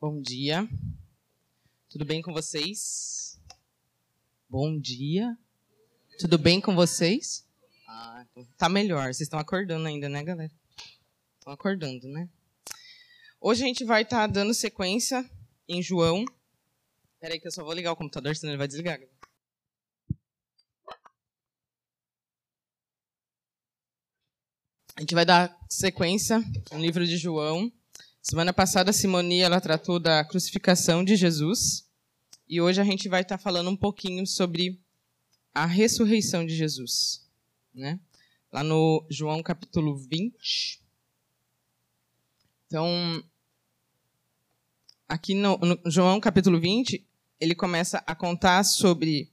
Bom dia. Tudo bem com vocês? Bom dia. Tudo bem com vocês? Ah, tá melhor. Vocês estão acordando ainda, né, galera? Estão acordando, né? Hoje a gente vai estar tá dando sequência em João. Peraí que eu só vou ligar o computador, senão ele vai desligar. A gente vai dar sequência no livro de João. Semana passada a Simoni ela tratou da crucificação de Jesus e hoje a gente vai estar falando um pouquinho sobre a ressurreição de Jesus, né? Lá no João capítulo 20. Então, aqui no, no João capítulo 20, ele começa a contar sobre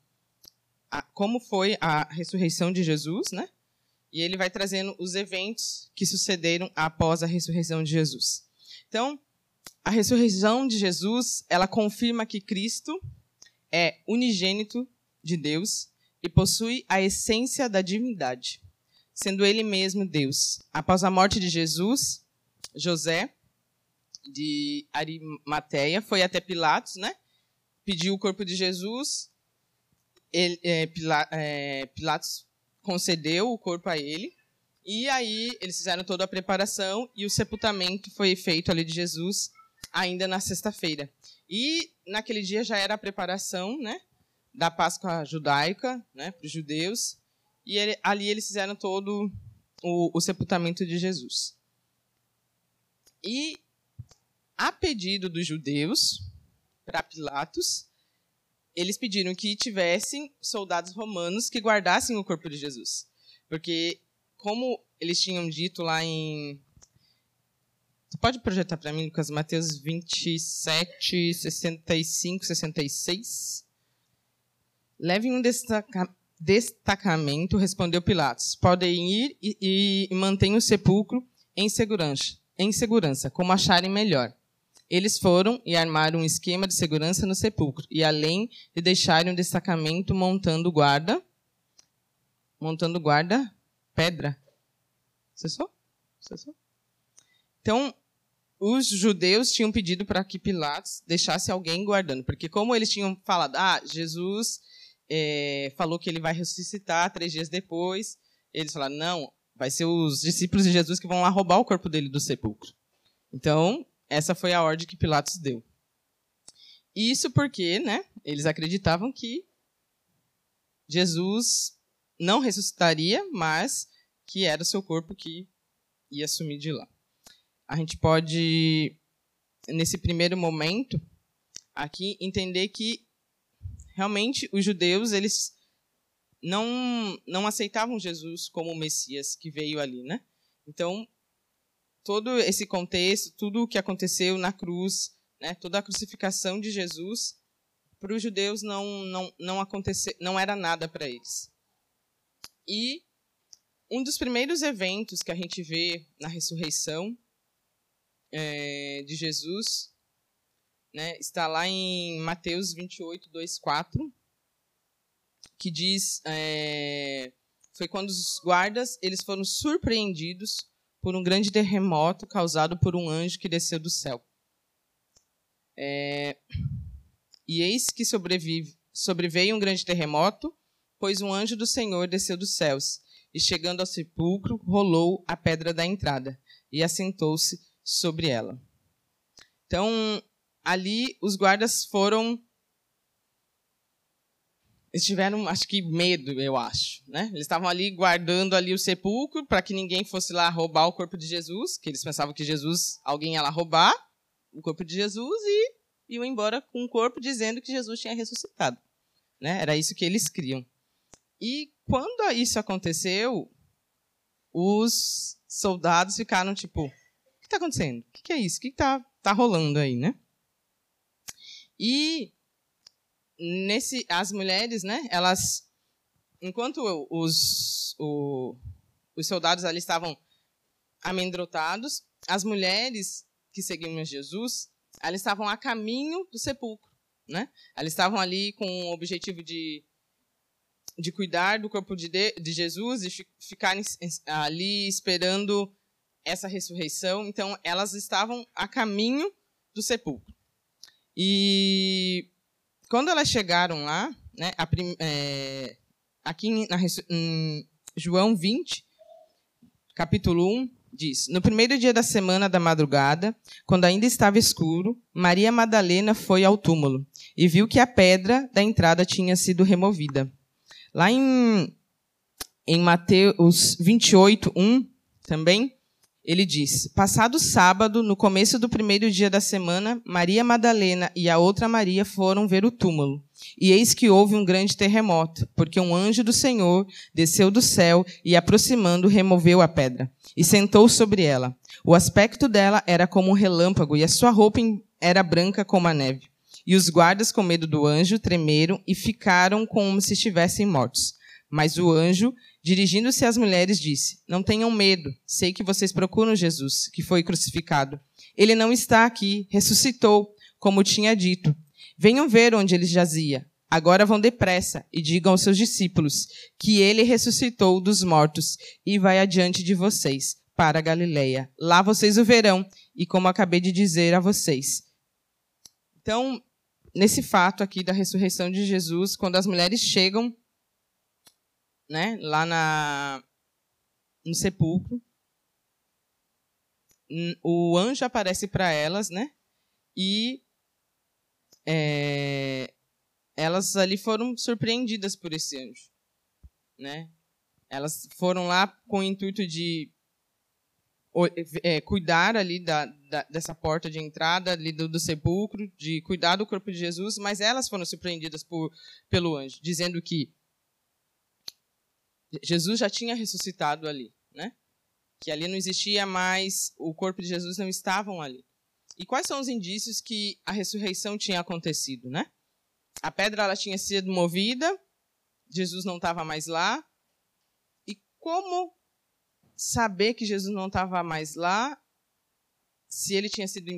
a, como foi a ressurreição de Jesus, né? E ele vai trazendo os eventos que sucederam após a ressurreição de Jesus. Então, a ressurreição de Jesus, ela confirma que Cristo é unigênito de Deus e possui a essência da divindade, sendo ele mesmo Deus. Após a morte de Jesus, José de Arimateia foi até Pilatos, né? Pediu o corpo de Jesus. Ele, é, é, Pilatos concedeu o corpo a ele. E aí eles fizeram toda a preparação e o sepultamento foi feito ali de Jesus ainda na sexta-feira. E naquele dia já era a preparação, né, da Páscoa judaica, né, para os judeus. E ele, ali eles fizeram todo o, o sepultamento de Jesus. E a pedido dos judeus para Pilatos, eles pediram que tivessem soldados romanos que guardassem o corpo de Jesus. Porque como eles tinham dito lá em. Você pode projetar para mim, Lucas, Mateus 27, 65, 66? Levem um destaca... destacamento, respondeu Pilatos. Podem ir e, e mantenham o sepulcro em segurança, em segurança, como acharem melhor. Eles foram e armaram um esquema de segurança no sepulcro, e além de deixarem um destacamento montando guarda, montando guarda pedra. Cessou? Cessou? Então, os judeus tinham pedido para que Pilatos deixasse alguém guardando, porque como eles tinham falado, ah, Jesus é, falou que ele vai ressuscitar três dias depois, eles falaram, não, vai ser os discípulos de Jesus que vão lá roubar o corpo dele do sepulcro. Então, essa foi a ordem que Pilatos deu. Isso porque, né, eles acreditavam que Jesus não ressuscitaria, mas que era o seu corpo que ia sumir de lá. A gente pode, nesse primeiro momento, aqui entender que realmente os judeus eles não não aceitavam Jesus como o Messias que veio ali, né? Então todo esse contexto, tudo o que aconteceu na cruz, né? Toda a crucificação de Jesus para os judeus não não não aconteceu, não era nada para eles. E um dos primeiros eventos que a gente vê na ressurreição é, de Jesus né, está lá em Mateus 28, 2, 4, que diz é, foi quando os guardas eles foram surpreendidos por um grande terremoto causado por um anjo que desceu do céu. É, e eis que sobrevive, sobreveio um grande terremoto pois um anjo do Senhor desceu dos céus e, chegando ao sepulcro, rolou a pedra da entrada e assentou-se sobre ela. Então, ali os guardas foram. Eles tiveram, acho que, medo, eu acho. Né? Eles estavam ali guardando ali o sepulcro para que ninguém fosse lá roubar o corpo de Jesus, que eles pensavam que Jesus, alguém ia lá roubar o corpo de Jesus e iam embora com o corpo dizendo que Jesus tinha ressuscitado. Né? Era isso que eles criam. E quando isso aconteceu, os soldados ficaram tipo: o que está acontecendo? O que é isso? O que está tá rolando aí, né? E nesse, as mulheres, né? Elas, enquanto os, o, os soldados ali estavam amedrontados, as mulheres que seguiam Jesus, elas estavam a caminho do sepulcro, né? Elas estavam ali com o objetivo de de cuidar do corpo de, de Jesus e ficarem ali esperando essa ressurreição. Então, elas estavam a caminho do sepulcro. E quando elas chegaram lá, né, prim, é, aqui na, em João 20, capítulo 1, diz: No primeiro dia da semana da madrugada, quando ainda estava escuro, Maria Madalena foi ao túmulo e viu que a pedra da entrada tinha sido removida. Lá em, em Mateus 28, 1, também, ele diz: Passado sábado, no começo do primeiro dia da semana, Maria Madalena e a outra Maria foram ver o túmulo. E eis que houve um grande terremoto, porque um anjo do Senhor desceu do céu e, aproximando, removeu a pedra e sentou sobre ela. O aspecto dela era como um relâmpago e a sua roupa era branca como a neve. E os guardas, com medo do anjo, tremeram e ficaram como se estivessem mortos. Mas o anjo, dirigindo-se às mulheres, disse: Não tenham medo, sei que vocês procuram Jesus, que foi crucificado. Ele não está aqui, ressuscitou, como tinha dito. Venham ver onde ele jazia. Agora vão depressa e digam aos seus discípulos que ele ressuscitou dos mortos e vai adiante de vocês para a Galileia. Lá vocês o verão e como acabei de dizer a vocês. Então, nesse fato aqui da ressurreição de Jesus, quando as mulheres chegam né, lá na, no sepulcro, o anjo aparece para elas, né? E é, elas ali foram surpreendidas por esse anjo, né? Elas foram lá com o intuito de é, cuidar ali da, da, dessa porta de entrada ali do, do, sepulcro, de cuidar do corpo de Jesus, mas elas foram surpreendidas por, pelo anjo, dizendo que Jesus já tinha ressuscitado ali, né? Que ali não existia mais, o corpo de Jesus não estavam ali. E quais são os indícios que a ressurreição tinha acontecido, né? A pedra ela tinha sido movida, Jesus não estava mais lá. E como saber que Jesus não estava mais lá se ele tinha sido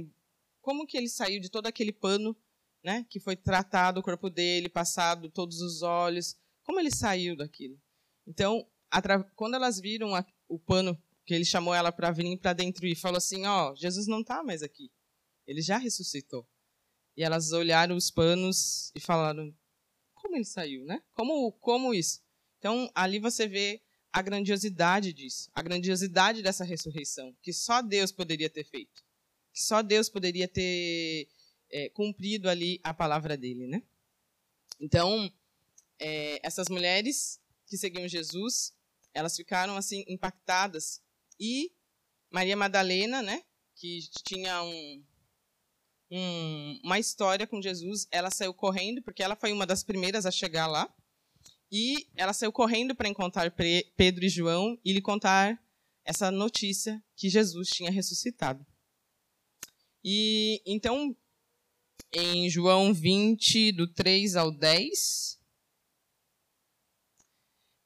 como que ele saiu de todo aquele pano, né, que foi tratado o corpo dele, passado todos os olhos, como ele saiu daquilo? Então, quando elas viram a, o pano que ele chamou ela para vir para dentro e falou assim, ó, oh, Jesus não está mais aqui. Ele já ressuscitou. E elas olharam os panos e falaram, como ele saiu, né? Como como isso? Então, ali você vê a grandiosidade disso, a grandiosidade dessa ressurreição, que só Deus poderia ter feito, que só Deus poderia ter é, cumprido ali a palavra dele, né? Então, é, essas mulheres que seguiam Jesus, elas ficaram assim impactadas. E Maria Madalena, né, que tinha um, um, uma história com Jesus, ela saiu correndo, porque ela foi uma das primeiras a chegar lá. E ela saiu correndo para encontrar Pedro e João e lhe contar essa notícia que Jesus tinha ressuscitado. E então, em João 20, do 3 ao 10,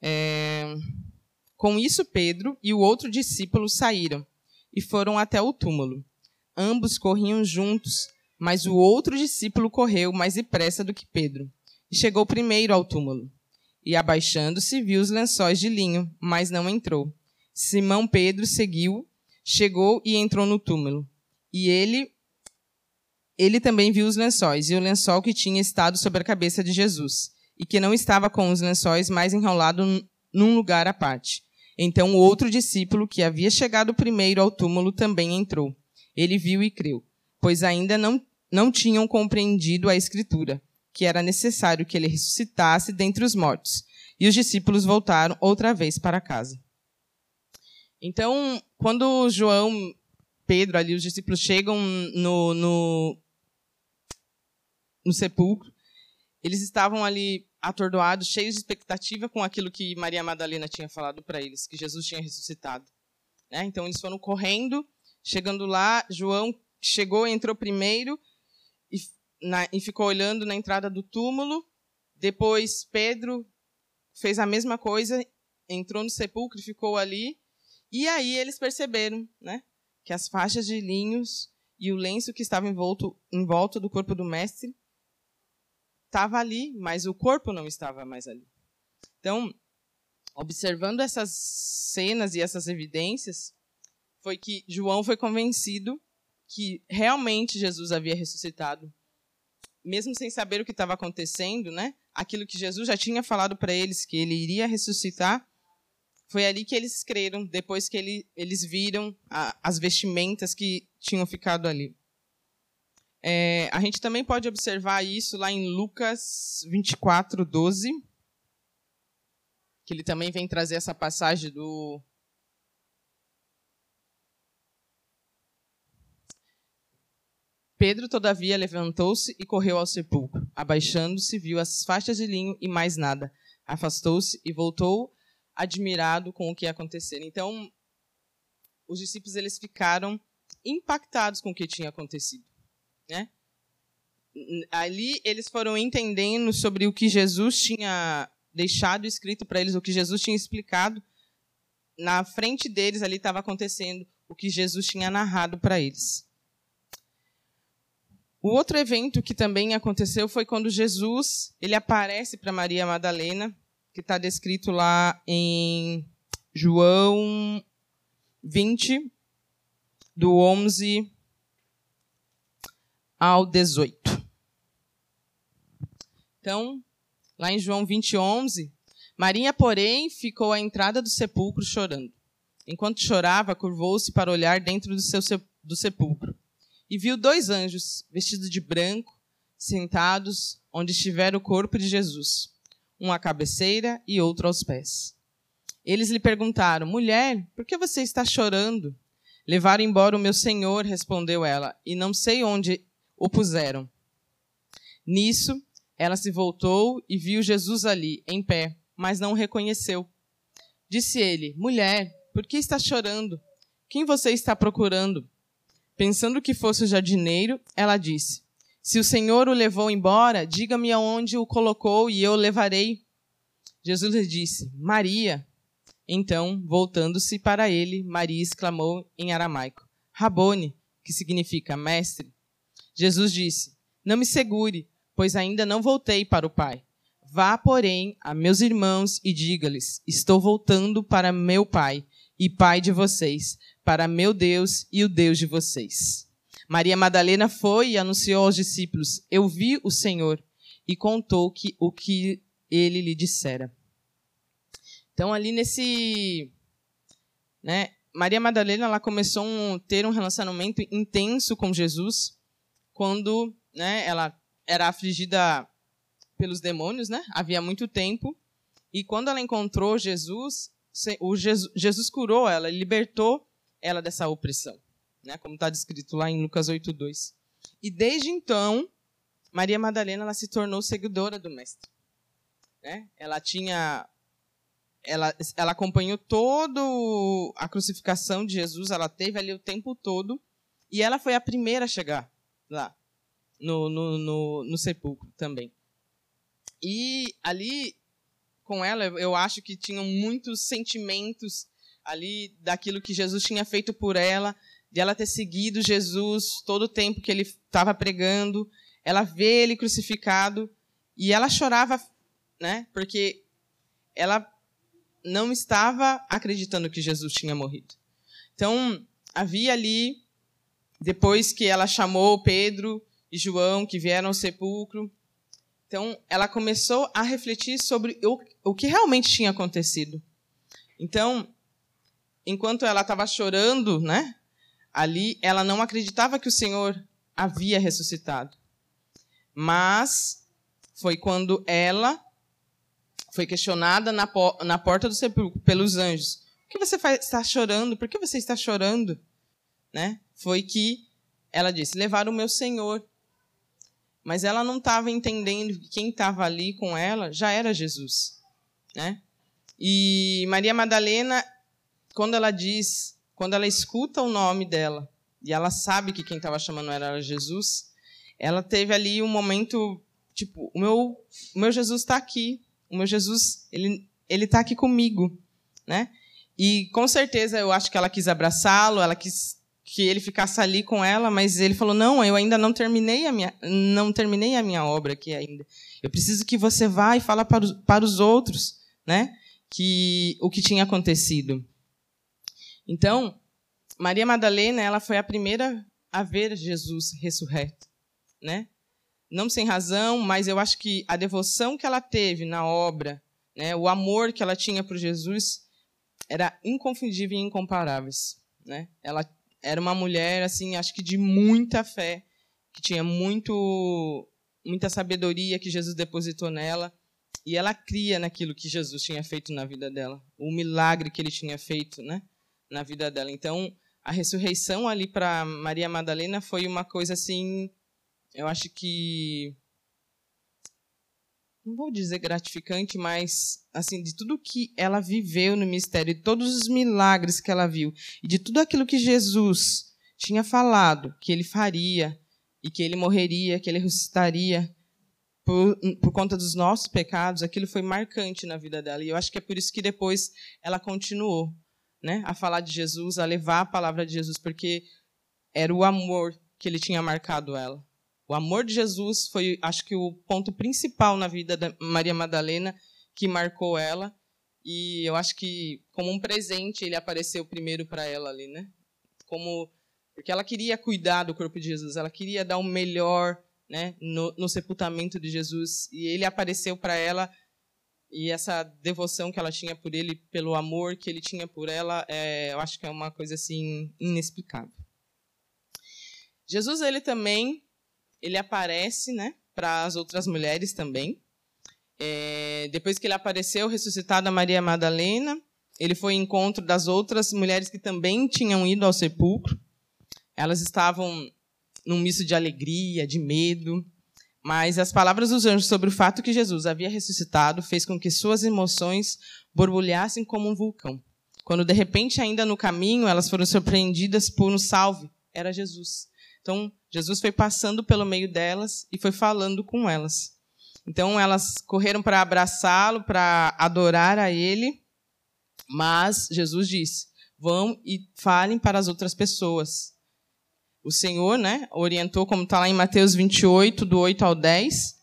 é, com isso, Pedro e o outro discípulo saíram e foram até o túmulo. Ambos corriam juntos, mas o outro discípulo correu mais depressa do que Pedro e chegou primeiro ao túmulo. E abaixando-se, viu os lençóis de linho, mas não entrou. Simão Pedro seguiu, chegou e entrou no túmulo. E ele ele também viu os lençóis e o lençol que tinha estado sobre a cabeça de Jesus e que não estava com os lençóis mais enrolado num lugar à parte. Então o outro discípulo, que havia chegado primeiro ao túmulo, também entrou. Ele viu e creu, pois ainda não, não tinham compreendido a Escritura, que era necessário que ele ressuscitasse dentre os mortos. E os discípulos voltaram outra vez para casa. Então, quando João, Pedro, ali, os discípulos chegam no, no, no sepulcro, eles estavam ali atordoados, cheios de expectativa com aquilo que Maria Madalena tinha falado para eles, que Jesus tinha ressuscitado. Né? Então eles foram correndo, chegando lá, João chegou, entrou primeiro na, e ficou olhando na entrada do túmulo. Depois Pedro fez a mesma coisa, entrou no sepulcro e ficou ali. E aí eles perceberam, né, que as faixas de linhos e o lenço que estava envolto, em volta do corpo do mestre estava ali, mas o corpo não estava mais ali. Então, observando essas cenas e essas evidências, foi que João foi convencido que realmente Jesus havia ressuscitado mesmo sem saber o que estava acontecendo, né? Aquilo que Jesus já tinha falado para eles que ele iria ressuscitar, foi ali que eles creram, depois que ele, eles viram a, as vestimentas que tinham ficado ali. É, a gente também pode observar isso lá em Lucas 24, 12, que ele também vem trazer essa passagem do Pedro, todavia, levantou-se e correu ao sepulcro. Abaixando-se, viu as faixas de linho e mais nada. Afastou-se e voltou admirado com o que ia acontecer. Então, os discípulos eles ficaram impactados com o que tinha acontecido, né? Ali eles foram entendendo sobre o que Jesus tinha deixado escrito para eles, o que Jesus tinha explicado. Na frente deles ali estava acontecendo o que Jesus tinha narrado para eles. O outro evento que também aconteceu foi quando Jesus ele aparece para Maria Madalena, que está descrito lá em João 20, do 11 ao 18. Então, lá em João 20, 11, Maria, porém, ficou à entrada do sepulcro chorando. Enquanto chorava, curvou-se para olhar dentro do, seu, do sepulcro e viu dois anjos, vestidos de branco, sentados onde estivera o corpo de Jesus, um à cabeceira e outro aos pés. Eles lhe perguntaram: Mulher, por que você está chorando? Levaram embora o meu senhor, respondeu ela, e não sei onde o puseram. Nisso, ela se voltou e viu Jesus ali, em pé, mas não o reconheceu. Disse ele: Mulher, por que está chorando? Quem você está procurando? Pensando que fosse o jardineiro, ela disse: Se o Senhor o levou embora, diga-me aonde o colocou e eu o levarei. Jesus lhe disse: Maria. Então, voltando-se para ele, Maria exclamou em aramaico: Rabone, que significa mestre. Jesus disse: Não me segure, pois ainda não voltei para o Pai. Vá, porém, a meus irmãos e diga-lhes: Estou voltando para meu Pai e Pai de vocês, para meu Deus e o Deus de vocês. Maria Madalena foi e anunciou aos discípulos: Eu vi o Senhor, e contou que, o que ele lhe dissera. Então, ali nesse. Né, Maria Madalena ela começou a ter um relacionamento intenso com Jesus quando né, ela era afligida pelos demônios, né? Havia muito tempo. E quando ela encontrou Jesus, Jesus curou ela, libertou ela dessa opressão, né? como está descrito lá em Lucas 8,2. E desde então, Maria Madalena ela se tornou seguidora do Mestre. Né? Ela tinha. Ela, ela acompanhou toda a crucificação de Jesus, ela teve ali o tempo todo, e ela foi a primeira a chegar lá, no, no, no, no sepulcro também. E ali, com ela, eu acho que tinham muitos sentimentos ali daquilo que Jesus tinha feito por ela, de ela ter seguido Jesus todo o tempo que ele estava pregando, ela vê ele crucificado e ela chorava, né? Porque ela não estava acreditando que Jesus tinha morrido. Então, havia ali depois que ela chamou Pedro e João que vieram ao sepulcro, então ela começou a refletir sobre o, o que realmente tinha acontecido. Então, enquanto ela estava chorando, né? Ali, ela não acreditava que o Senhor havia ressuscitado. Mas foi quando ela foi questionada na, na porta do sepulcro pelos anjos. Por que você está chorando? Por que você está chorando? Né? Foi que ela disse: levar o meu Senhor. Mas ela não estava entendendo que quem estava ali com ela já era Jesus. Né? E Maria Madalena quando ela diz, quando ela escuta o nome dela e ela sabe que quem estava chamando era Jesus, ela teve ali um momento tipo, o meu, o meu Jesus está aqui, o meu Jesus ele ele está aqui comigo, né? E com certeza eu acho que ela quis abraçá-lo, ela quis que ele ficasse ali com ela, mas ele falou: "Não, eu ainda não terminei a minha não terminei a minha obra aqui ainda. Eu preciso que você vá e fala para os, para os outros, né? Que o que tinha acontecido. Então, Maria Madalena, ela foi a primeira a ver Jesus ressurreto, né? não sem razão, mas eu acho que a devoção que ela teve na obra, né, o amor que ela tinha por Jesus, era inconfundível e incomparáveis. Né? Ela era uma mulher, assim, acho que de muita fé, que tinha muito, muita sabedoria que Jesus depositou nela. E ela cria naquilo que Jesus tinha feito na vida dela, o milagre que ele tinha feito né, na vida dela. Então, a ressurreição ali para Maria Madalena foi uma coisa assim, eu acho que não vou dizer gratificante, mas assim, de tudo que ela viveu no mistério, de todos os milagres que ela viu, e de tudo aquilo que Jesus tinha falado que ele faria, e que ele morreria, que ele ressuscitaria por, por conta dos nossos pecados, aquilo foi marcante na vida dela. E eu acho que é por isso que depois ela continuou né, a falar de Jesus, a levar a palavra de Jesus, porque era o amor que ele tinha marcado ela. O amor de Jesus foi, acho que, o ponto principal na vida da Maria Madalena que marcou ela. E eu acho que, como um presente, ele apareceu primeiro para ela ali, né? Como porque ela queria cuidar do corpo de Jesus, ela queria dar o melhor, né, no, no sepultamento de Jesus. E ele apareceu para ela e essa devoção que ela tinha por ele, pelo amor que ele tinha por ela, é, eu acho que é uma coisa assim inexplicável. Jesus ele também ele aparece, né, para as outras mulheres também. É, depois que ele apareceu ressuscitado a Maria Madalena, ele foi em encontro das outras mulheres que também tinham ido ao sepulcro. Elas estavam num misto de alegria, de medo. Mas as palavras dos anjos sobre o fato que Jesus havia ressuscitado fez com que suas emoções borbulhassem como um vulcão. Quando de repente, ainda no caminho, elas foram surpreendidas por um salve, era Jesus. Então, Jesus foi passando pelo meio delas e foi falando com elas. Então, elas correram para abraçá-lo, para adorar a ele, mas Jesus disse: vão e falem para as outras pessoas o Senhor né, orientou, como está lá em Mateus 28, do 8 ao 10,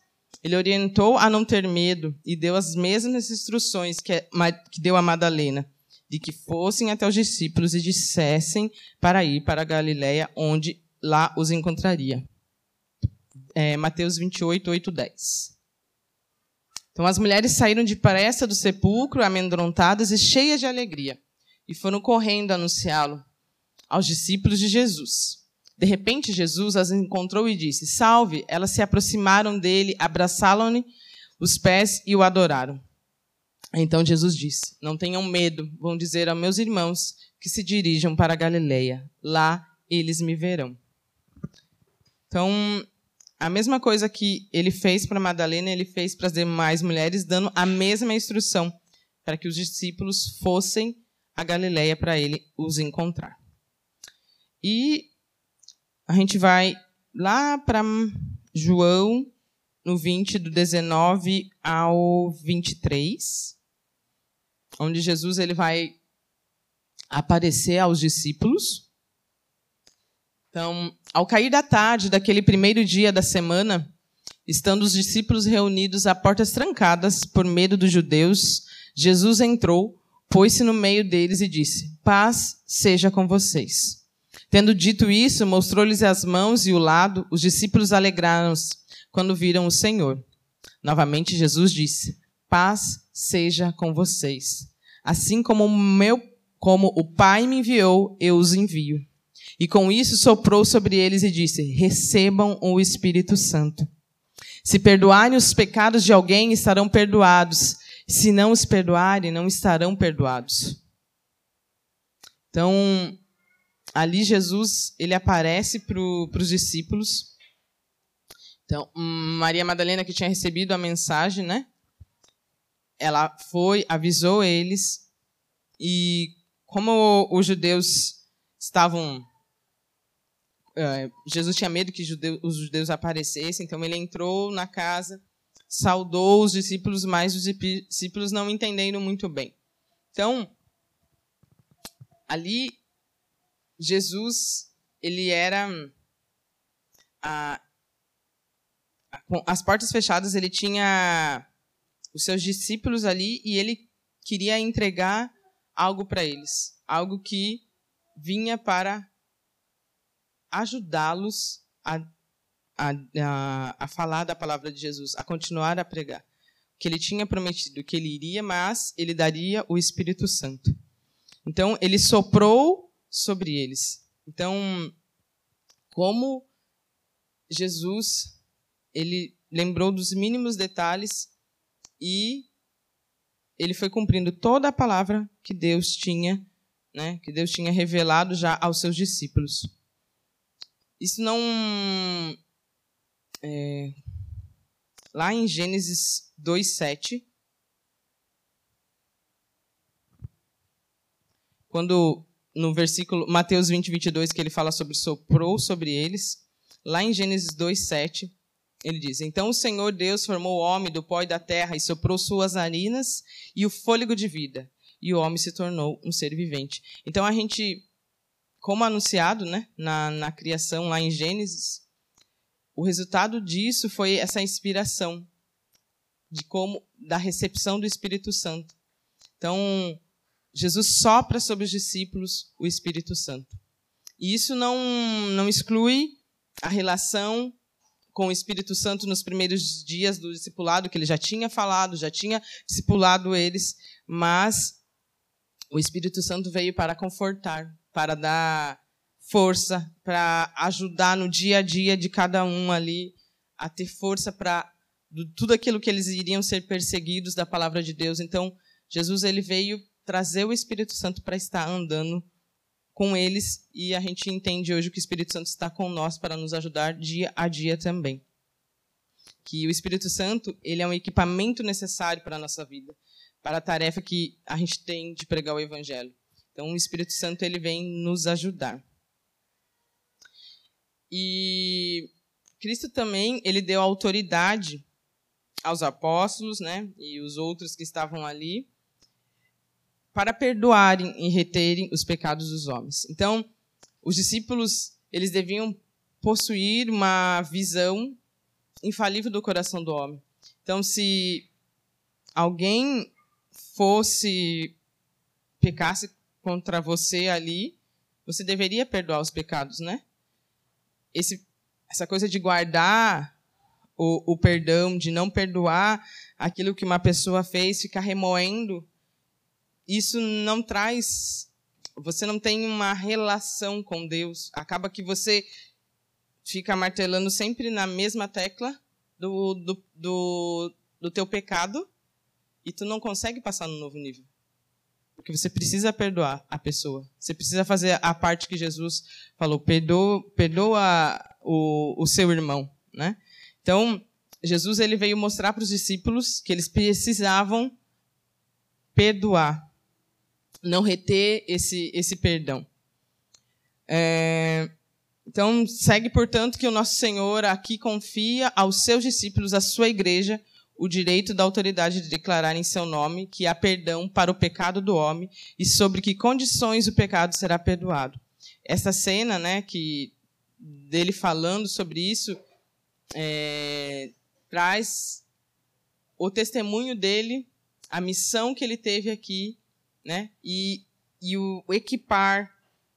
ele orientou a não ter medo e deu as mesmas instruções que, que deu a Madalena, de que fossem até os discípulos e dissessem para ir para a Galiléia, onde lá os encontraria. É, Mateus 28, 8, 10. Então as mulheres saíram depressa do sepulcro, amedrontadas e cheias de alegria, e foram correndo anunciá-lo aos discípulos de Jesus. De repente, Jesus as encontrou e disse: Salve! Elas se aproximaram dele, abraçaram-lhe os pés e o adoraram. Então Jesus disse: Não tenham medo, vão dizer aos meus irmãos que se dirijam para a Galileia. Lá eles me verão. Então, a mesma coisa que ele fez para Madalena, ele fez para as demais mulheres, dando a mesma instrução para que os discípulos fossem a Galileia para ele os encontrar. E a gente vai lá para João, no 20, do 19 ao 23, onde Jesus ele vai aparecer aos discípulos. Então, ao cair da tarde daquele primeiro dia da semana, estando os discípulos reunidos a portas trancadas por medo dos judeus, Jesus entrou, pôs-se no meio deles e disse: Paz seja com vocês. Tendo dito isso, mostrou-lhes as mãos e o lado. Os discípulos alegraram-se quando viram o Senhor. Novamente Jesus disse: Paz seja com vocês. Assim como o meu, como o Pai me enviou, eu os envio. E com isso soprou sobre eles e disse: Recebam o Espírito Santo. Se perdoarem os pecados de alguém, estarão perdoados. Se não os perdoarem, não estarão perdoados. Então, ali Jesus ele aparece para os discípulos. Então, Maria Madalena, que tinha recebido a mensagem, né? Ela foi, avisou eles, e como os judeus estavam. É, Jesus tinha medo que os judeus aparecessem, então ele entrou na casa, saudou os discípulos, mas os discípulos não entenderam muito bem. Então, ali Jesus, ele era a, com as portas fechadas, ele tinha os seus discípulos ali e ele queria entregar algo para eles, algo que vinha para ajudá-los a, a, a falar da palavra de Jesus, a continuar a pregar. Que ele tinha prometido que ele iria, mas ele daria o Espírito Santo. Então, ele soprou sobre eles. Então, como Jesus, ele lembrou dos mínimos detalhes e ele foi cumprindo toda a palavra que Deus tinha, né, que Deus tinha revelado já aos seus discípulos. Isso não é, lá em Gênesis 2:7 quando no versículo Mateus 20, 22, que ele fala sobre soprou sobre eles, lá em Gênesis 2:7 ele diz: Então o Senhor Deus formou o homem do pó e da terra e soprou suas narinas e o fôlego de vida, e o homem se tornou um ser vivente. Então a gente, como anunciado né, na, na criação lá em Gênesis, o resultado disso foi essa inspiração de como da recepção do Espírito Santo. Então Jesus sopra sobre os discípulos o Espírito Santo. E isso não não exclui a relação com o Espírito Santo nos primeiros dias do discipulado, que ele já tinha falado, já tinha discipulado eles, mas o Espírito Santo veio para confortar, para dar força, para ajudar no dia a dia de cada um ali, a ter força para tudo aquilo que eles iriam ser perseguidos da palavra de Deus. Então, Jesus ele veio trazer o Espírito Santo para estar andando com eles e a gente entende hoje que o Espírito Santo está com nós para nos ajudar dia a dia também. Que o Espírito Santo, ele é um equipamento necessário para a nossa vida, para a tarefa que a gente tem de pregar o evangelho. Então o Espírito Santo ele vem nos ajudar. E Cristo também, ele deu autoridade aos apóstolos, né, e os outros que estavam ali, para perdoarem e reterem os pecados dos homens. Então, os discípulos, eles deviam possuir uma visão infalível do coração do homem. Então, se alguém fosse pecasse contra você ali, você deveria perdoar os pecados, né? Esse, essa coisa de guardar o, o perdão, de não perdoar aquilo que uma pessoa fez, ficar remoendo isso não traz. Você não tem uma relação com Deus. Acaba que você fica martelando sempre na mesma tecla do, do, do, do teu pecado e tu não consegue passar no novo nível. Porque você precisa perdoar a pessoa. Você precisa fazer a parte que Jesus falou, perdoa, perdoa o, o seu irmão. Né? Então, Jesus ele veio mostrar para os discípulos que eles precisavam perdoar não reter esse, esse perdão. É, então, segue, portanto, que o nosso Senhor aqui confia aos seus discípulos, à sua igreja, o direito da autoridade de declarar em seu nome que há perdão para o pecado do homem e sobre que condições o pecado será perdoado. Essa cena, né, que dele falando sobre isso, é, traz o testemunho dele, a missão que ele teve aqui né? E, e o, equipar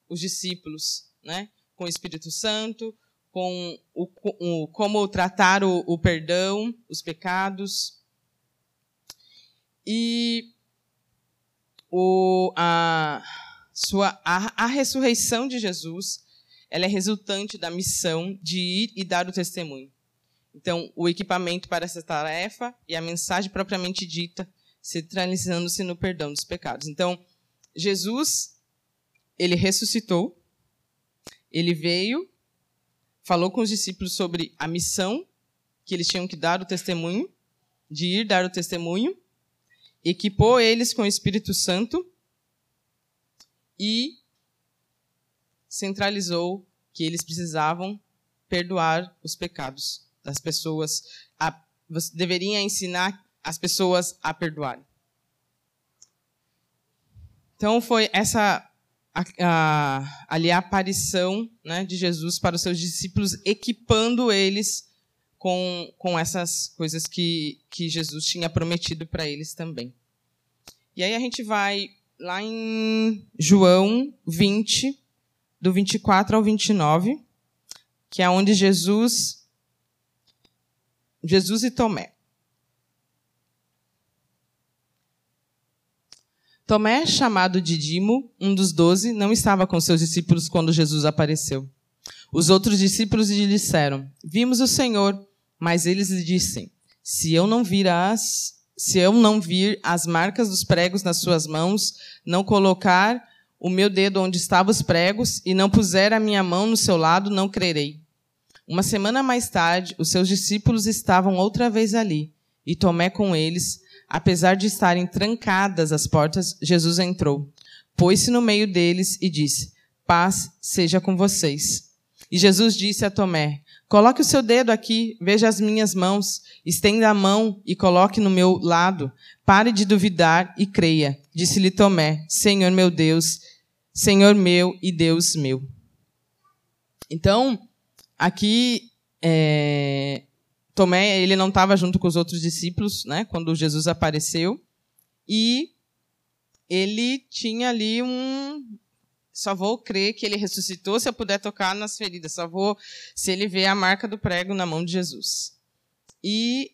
os discípulos, né? Com o Espírito Santo, com o, o como tratar o, o perdão, os pecados. E o, a, sua, a, a ressurreição de Jesus ela é resultante da missão de ir e dar o testemunho. Então, o equipamento para essa tarefa e a mensagem propriamente dita centralizando-se no perdão dos pecados. Então, Jesus, ele ressuscitou, ele veio, falou com os discípulos sobre a missão que eles tinham que dar o testemunho, de ir dar o testemunho, equipou eles com o Espírito Santo e centralizou que eles precisavam perdoar os pecados das pessoas. A, deveria ensinar as pessoas a perdoarem. Então foi essa a, a, ali a aparição né, de Jesus para os seus discípulos, equipando eles com, com essas coisas que, que Jesus tinha prometido para eles também. E aí a gente vai lá em João 20, do 24 ao 29, que é onde Jesus Jesus e Tomé. Tomé, chamado Didimo, um dos doze, não estava com seus discípulos quando Jesus apareceu. Os outros discípulos lhe disseram: Vimos o Senhor. Mas eles lhe disseram: Se eu não vir as, se eu não vir as marcas dos pregos nas suas mãos, não colocar o meu dedo onde estavam os pregos e não puser a minha mão no seu lado, não crerei. Uma semana mais tarde, os seus discípulos estavam outra vez ali, e Tomé com eles. Apesar de estarem trancadas as portas, Jesus entrou, pôs-se no meio deles e disse: Paz seja com vocês. E Jesus disse a Tomé: Coloque o seu dedo aqui, veja as minhas mãos, estenda a mão e coloque no meu lado. Pare de duvidar e creia. Disse-lhe Tomé: Senhor meu Deus, Senhor meu e Deus meu. Então, aqui é, Tomé ele não estava junto com os outros discípulos, né, quando Jesus apareceu, e ele tinha ali um só vou crer que ele ressuscitou se eu puder tocar nas feridas, só vou se ele ver a marca do prego na mão de Jesus. E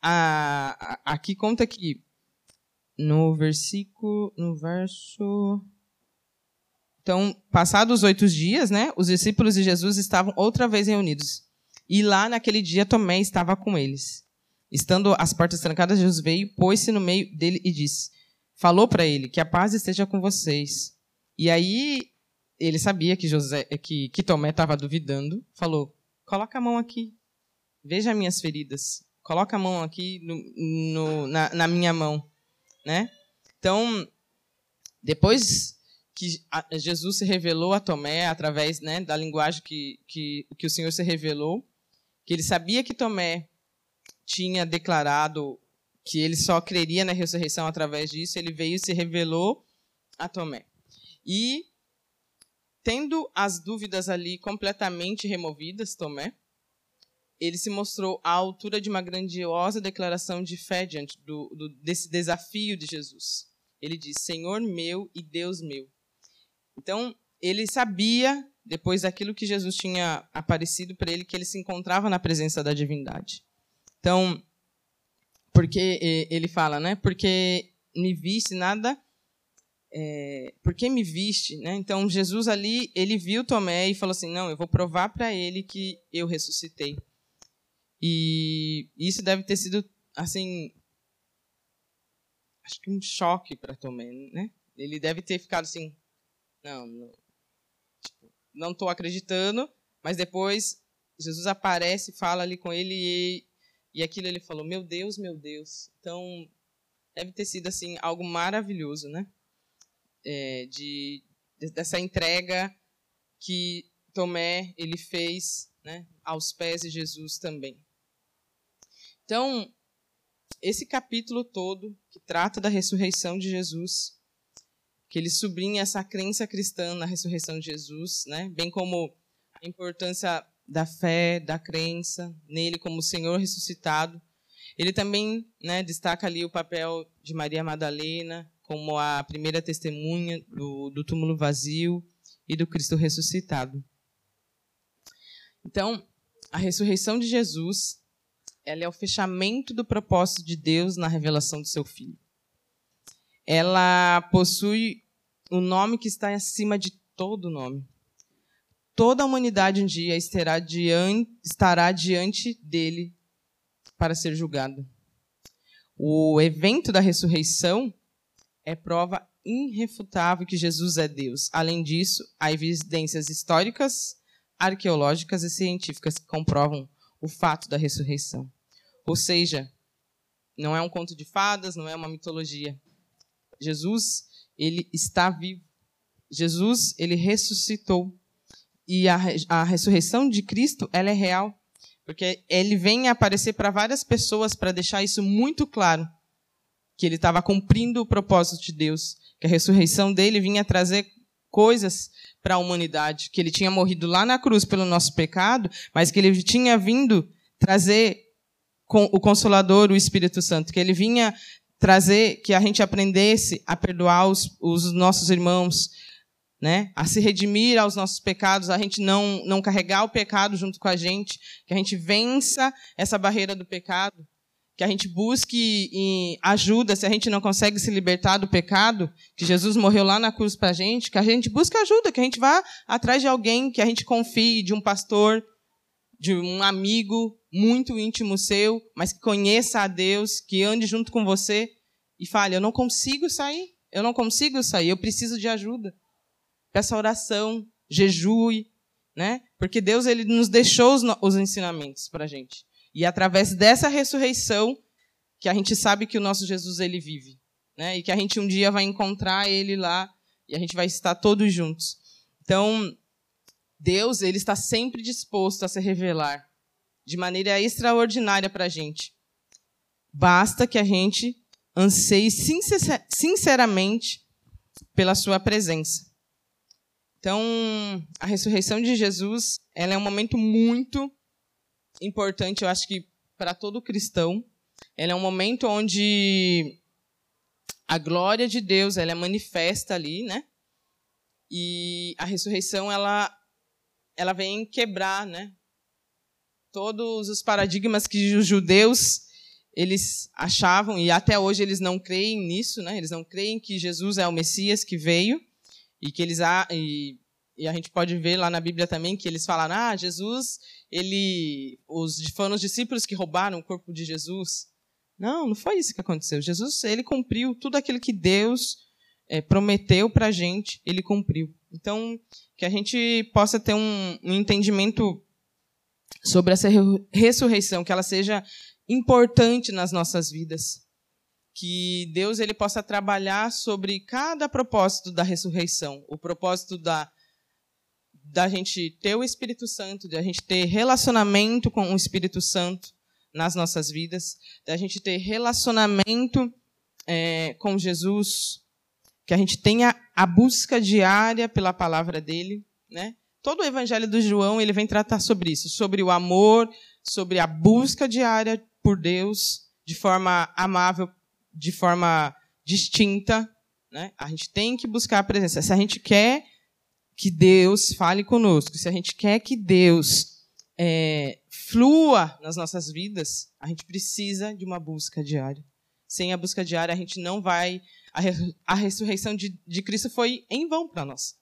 a, a, aqui conta que no versículo, no verso então, passados oito dias, né, os discípulos de Jesus estavam outra vez reunidos. E lá, naquele dia, Tomé estava com eles. Estando as portas trancadas, Jesus veio, pôs-se no meio dele e disse: Falou para ele que a paz esteja com vocês. E aí, ele sabia que, José, que, que Tomé estava duvidando, falou: Coloca a mão aqui, veja minhas feridas, coloca a mão aqui no, no, na, na minha mão. Né? Então, depois que Jesus se revelou a Tomé através né, da linguagem que, que, que o Senhor se revelou, que ele sabia que Tomé tinha declarado que ele só creria na ressurreição através disso, ele veio e se revelou a Tomé. E, tendo as dúvidas ali completamente removidas, Tomé, ele se mostrou à altura de uma grandiosa declaração de fé diante do, do, desse desafio de Jesus. Ele diz: Senhor meu e Deus meu. Então, ele sabia, depois daquilo que Jesus tinha aparecido para ele, que ele se encontrava na presença da divindade. Então, porque ele fala, né? Porque me viste nada, é, porque me viste, né? Então Jesus ali ele viu Tomé e falou assim, não, eu vou provar para ele que eu ressuscitei. E isso deve ter sido assim, acho que um choque para Tomé, né? Ele deve ter ficado assim, não, não não estou acreditando, mas depois Jesus aparece, fala ali com ele e, e aquilo ele falou, meu Deus, meu Deus. Então, deve ter sido assim algo maravilhoso, né? É, de, dessa entrega que Tomé ele fez né, aos pés de Jesus também. Então, esse capítulo todo que trata da ressurreição de Jesus que ele sublinha essa crença cristã na ressurreição de Jesus, né? bem como a importância da fé, da crença nele como Senhor ressuscitado. Ele também né, destaca ali o papel de Maria Madalena como a primeira testemunha do, do túmulo vazio e do Cristo ressuscitado. Então, a ressurreição de Jesus ela é o fechamento do propósito de Deus na revelação do seu Filho ela possui o um nome que está acima de todo nome. Toda a humanidade um dia estará diante, estará diante dele para ser julgada. O evento da ressurreição é prova irrefutável que Jesus é Deus. Além disso, há evidências históricas, arqueológicas e científicas que comprovam o fato da ressurreição. Ou seja, não é um conto de fadas, não é uma mitologia. Jesus, ele está vivo. Jesus, ele ressuscitou. E a, a ressurreição de Cristo, ela é real. Porque ele vem aparecer para várias pessoas para deixar isso muito claro. Que ele estava cumprindo o propósito de Deus. Que a ressurreição dele vinha trazer coisas para a humanidade. Que ele tinha morrido lá na cruz pelo nosso pecado, mas que ele tinha vindo trazer o Consolador, o Espírito Santo. Que ele vinha trazer, que a gente aprendesse a perdoar os, os nossos irmãos, né, a se redimir aos nossos pecados, a gente não, não carregar o pecado junto com a gente, que a gente vença essa barreira do pecado, que a gente busque ajuda se a gente não consegue se libertar do pecado, que Jesus morreu lá na cruz para a gente, que a gente busque ajuda, que a gente vá atrás de alguém que a gente confie, de um pastor, de um amigo muito íntimo seu, mas que conheça a Deus, que ande junto com você e fale: Eu não consigo sair, eu não consigo sair, eu preciso de ajuda peça oração, jejue, né? Porque Deus ele nos deixou os, os ensinamentos para a gente. E é através dessa ressurreição que a gente sabe que o nosso Jesus ele vive, né? E que a gente um dia vai encontrar ele lá e a gente vai estar todos juntos. Então, Deus ele está sempre disposto a se revelar de maneira extraordinária para a gente. Basta que a gente anseie sinceramente pela sua presença. Então, a ressurreição de Jesus, ela é um momento muito importante, eu acho que para todo cristão. Ela é um momento onde a glória de Deus, ela é manifesta ali, né? E a ressurreição ela ela vem quebrar, né? Todos os paradigmas que os judeus eles achavam e até hoje eles não creem nisso, né? Eles não creem que Jesus é o Messias que veio e que eles e, e a gente pode ver lá na Bíblia também que eles falaram: "Ah, Jesus, ele os foram os discípulos que roubaram o corpo de Jesus". Não, não foi isso que aconteceu. Jesus, ele cumpriu tudo aquilo que Deus é, prometeu para a gente, ele cumpriu. Então, que a gente possa ter um, um entendimento sobre essa ressurreição, que ela seja importante nas nossas vidas que Deus ele possa trabalhar sobre cada propósito da ressurreição, o propósito da da gente ter o Espírito Santo, de a gente ter relacionamento com o Espírito Santo nas nossas vidas, da gente ter relacionamento é, com Jesus, que a gente tenha a busca diária pela palavra dele, né? Todo o Evangelho do João ele vem tratar sobre isso, sobre o amor, sobre a busca diária por Deus de forma amável de forma distinta. Né? A gente tem que buscar a presença. Se a gente quer que Deus fale conosco, se a gente quer que Deus é, flua nas nossas vidas, a gente precisa de uma busca diária. Sem a busca diária, a gente não vai. A, ressurreição de, de Cristo foi em vão para nós.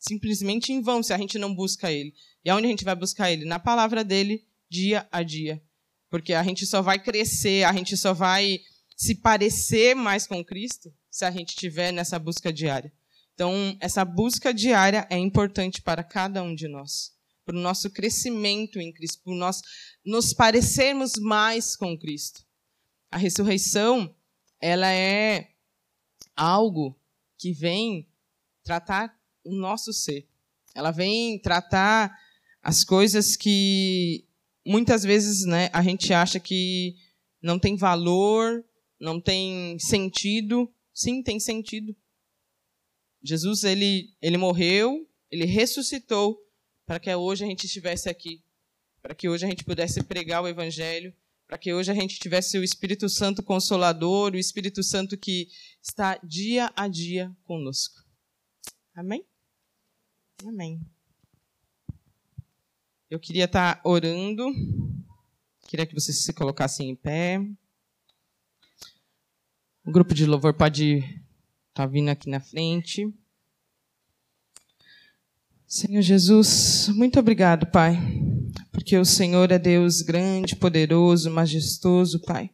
Simplesmente em vão se a gente não busca Ele. E aonde a gente vai buscar Ele? Na palavra dele, dia a dia. Porque a gente só vai crescer, a gente só vai se parecer mais com Cristo se a gente tiver nessa busca diária. Então, essa busca diária é importante para cada um de nós, para o nosso crescimento em Cristo, para nós nos parecermos mais com Cristo. A ressurreição, ela é algo que vem tratar o nosso ser. Ela vem tratar as coisas que muitas vezes né, a gente acha que não tem valor, não tem sentido. Sim, tem sentido. Jesus ele ele morreu, ele ressuscitou para que hoje a gente estivesse aqui, para que hoje a gente pudesse pregar o evangelho, para que hoje a gente tivesse o Espírito Santo consolador, o Espírito Santo que está dia a dia conosco. Amém? Amém. Eu queria estar orando. Queria que vocês se colocassem em pé. O grupo de louvor pode estar tá vindo aqui na frente. Senhor Jesus, muito obrigado, Pai, porque o Senhor é Deus grande, poderoso, majestoso, Pai.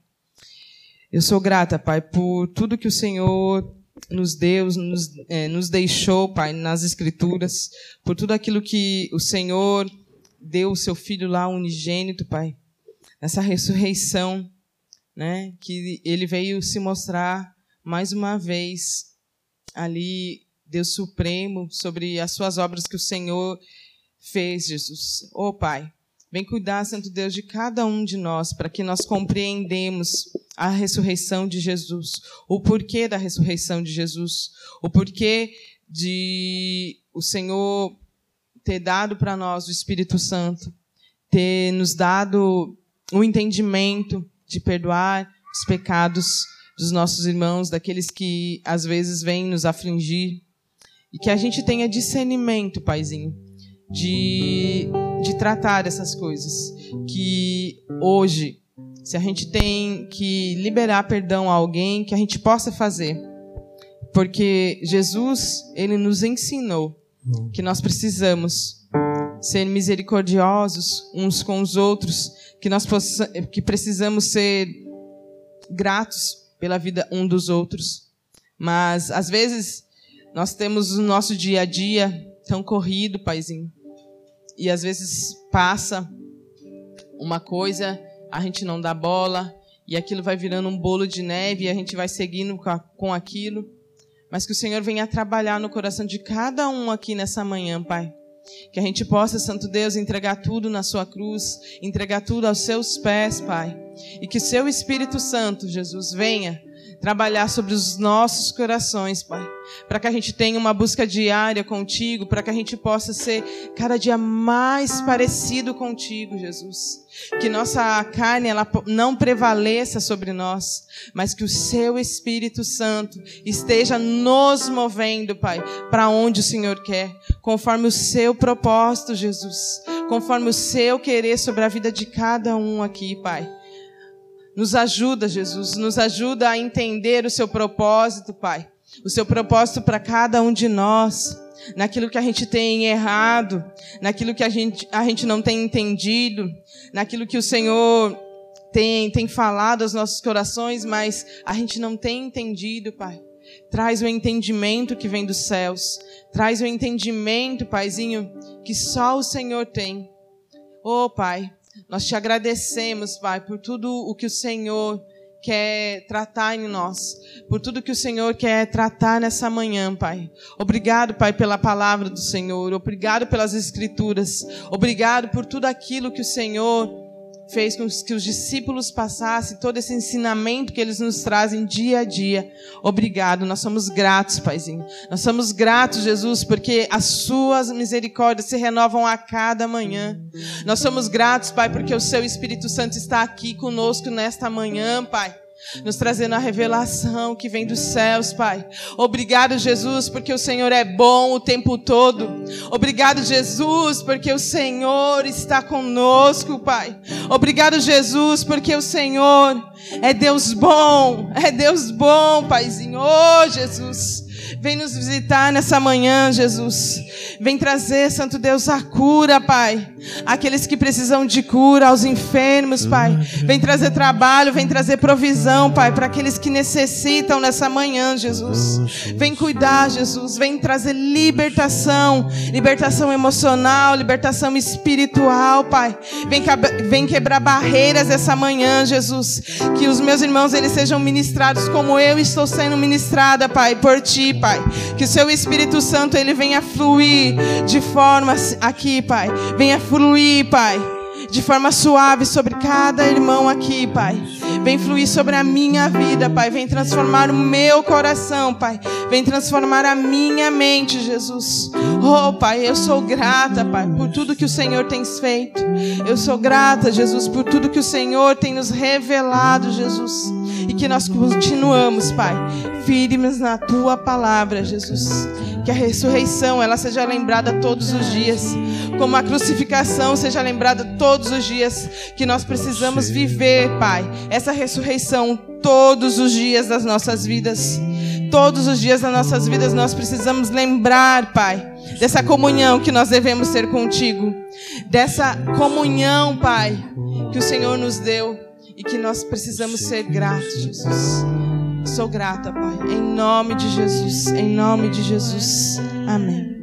Eu sou grata, Pai, por tudo que o Senhor nos deu, nos, é, nos deixou, Pai, nas Escrituras, por tudo aquilo que o Senhor deu o seu Filho lá unigênito, Pai, nessa ressurreição né, que ele veio se mostrar mais uma vez ali, Deus Supremo, sobre as suas obras que o Senhor fez, Jesus. Ô oh, Pai, vem cuidar, Santo Deus, de cada um de nós, para que nós compreendemos a ressurreição de Jesus, o porquê da ressurreição de Jesus, o porquê de o Senhor ter dado para nós o Espírito Santo, ter nos dado o entendimento de perdoar os pecados dos nossos irmãos, daqueles que às vezes vêm nos afligir. E que a gente tenha discernimento, Paizinho, de, de tratar essas coisas. Que hoje, se a gente tem que liberar perdão a alguém, que a gente possa fazer. Porque Jesus, ele nos ensinou que nós precisamos ser misericordiosos uns com os outros, que nós possa, que precisamos ser gratos pela vida um dos outros. Mas às vezes nós temos o nosso dia a dia tão corrido, paizinho. E às vezes passa uma coisa, a gente não dá bola, e aquilo vai virando um bolo de neve e a gente vai seguindo com aquilo. Mas que o Senhor venha trabalhar no coração de cada um aqui nessa manhã, Pai. Que a gente possa, Santo Deus, entregar tudo na Sua cruz, entregar tudo aos Seus pés, Pai. E que o Seu Espírito Santo, Jesus, venha trabalhar sobre os nossos corações, Pai, para que a gente tenha uma busca diária contigo, para que a gente possa ser cada dia mais parecido contigo, Jesus. Que nossa carne ela não prevaleça sobre nós, mas que o seu Espírito Santo esteja nos movendo, Pai, para onde o Senhor quer, conforme o seu propósito, Jesus, conforme o seu querer sobre a vida de cada um aqui, Pai. Nos ajuda, Jesus, nos ajuda a entender o seu propósito, Pai. O seu propósito para cada um de nós, naquilo que a gente tem errado, naquilo que a gente, a gente não tem entendido, naquilo que o Senhor tem, tem falado aos nossos corações, mas a gente não tem entendido, Pai. Traz o entendimento que vem dos céus. Traz o entendimento, Paizinho, que só o Senhor tem. Oh, Pai, nós te agradecemos, Pai, por tudo o que o Senhor quer tratar em nós, por tudo que o Senhor quer tratar nessa manhã, Pai. Obrigado, Pai, pela palavra do Senhor, obrigado pelas Escrituras, obrigado por tudo aquilo que o Senhor fez com que os discípulos passassem todo esse ensinamento que eles nos trazem dia a dia. Obrigado, nós somos gratos, Paizinho. Nós somos gratos, Jesus, porque as suas misericórdias se renovam a cada manhã. Nós somos gratos, Pai, porque o seu Espírito Santo está aqui conosco nesta manhã, Pai nos trazendo a revelação que vem dos céus, Pai. Obrigado, Jesus, porque o Senhor é bom o tempo todo. Obrigado, Jesus, porque o Senhor está conosco, Pai. Obrigado, Jesus, porque o Senhor é Deus bom, é Deus bom, Paizinho. Oh, Jesus. Vem nos visitar nessa manhã, Jesus. Vem trazer, Santo Deus, a cura, Pai. Aqueles que precisam de cura, aos enfermos, Pai. Vem trazer trabalho, vem trazer provisão, Pai, para aqueles que necessitam nessa manhã, Jesus. Vem cuidar, Jesus. Vem trazer libertação, libertação emocional, libertação espiritual, Pai. Vem, vem quebrar barreiras essa manhã, Jesus. Que os meus irmãos eles sejam ministrados como eu estou sendo ministrada, Pai, por Ti, Pai. Que o Seu Espírito Santo ele venha fluir de forma aqui, Pai. Venha fluir, Pai de forma suave sobre cada irmão aqui, Pai. Vem fluir sobre a minha vida, Pai. Vem transformar o meu coração, Pai. Vem transformar a minha mente, Jesus. Oh, Pai, eu sou grata, Pai, por tudo que o Senhor tem feito. Eu sou grata, Jesus, por tudo que o Senhor tem nos revelado, Jesus. E que nós continuamos, Pai, firmes na tua palavra, Jesus. Que a ressurreição ela seja lembrada todos os dias, como a crucificação seja lembrada todos os dias, que nós precisamos viver, Pai, essa ressurreição todos os dias das nossas vidas. Todos os dias das nossas vidas nós precisamos lembrar, Pai, dessa comunhão que nós devemos ter contigo, dessa comunhão, Pai, que o Senhor nos deu e que nós precisamos ser gratos, Jesus. Sou grata, Pai. Em nome de Jesus. Em nome de Jesus. Amém.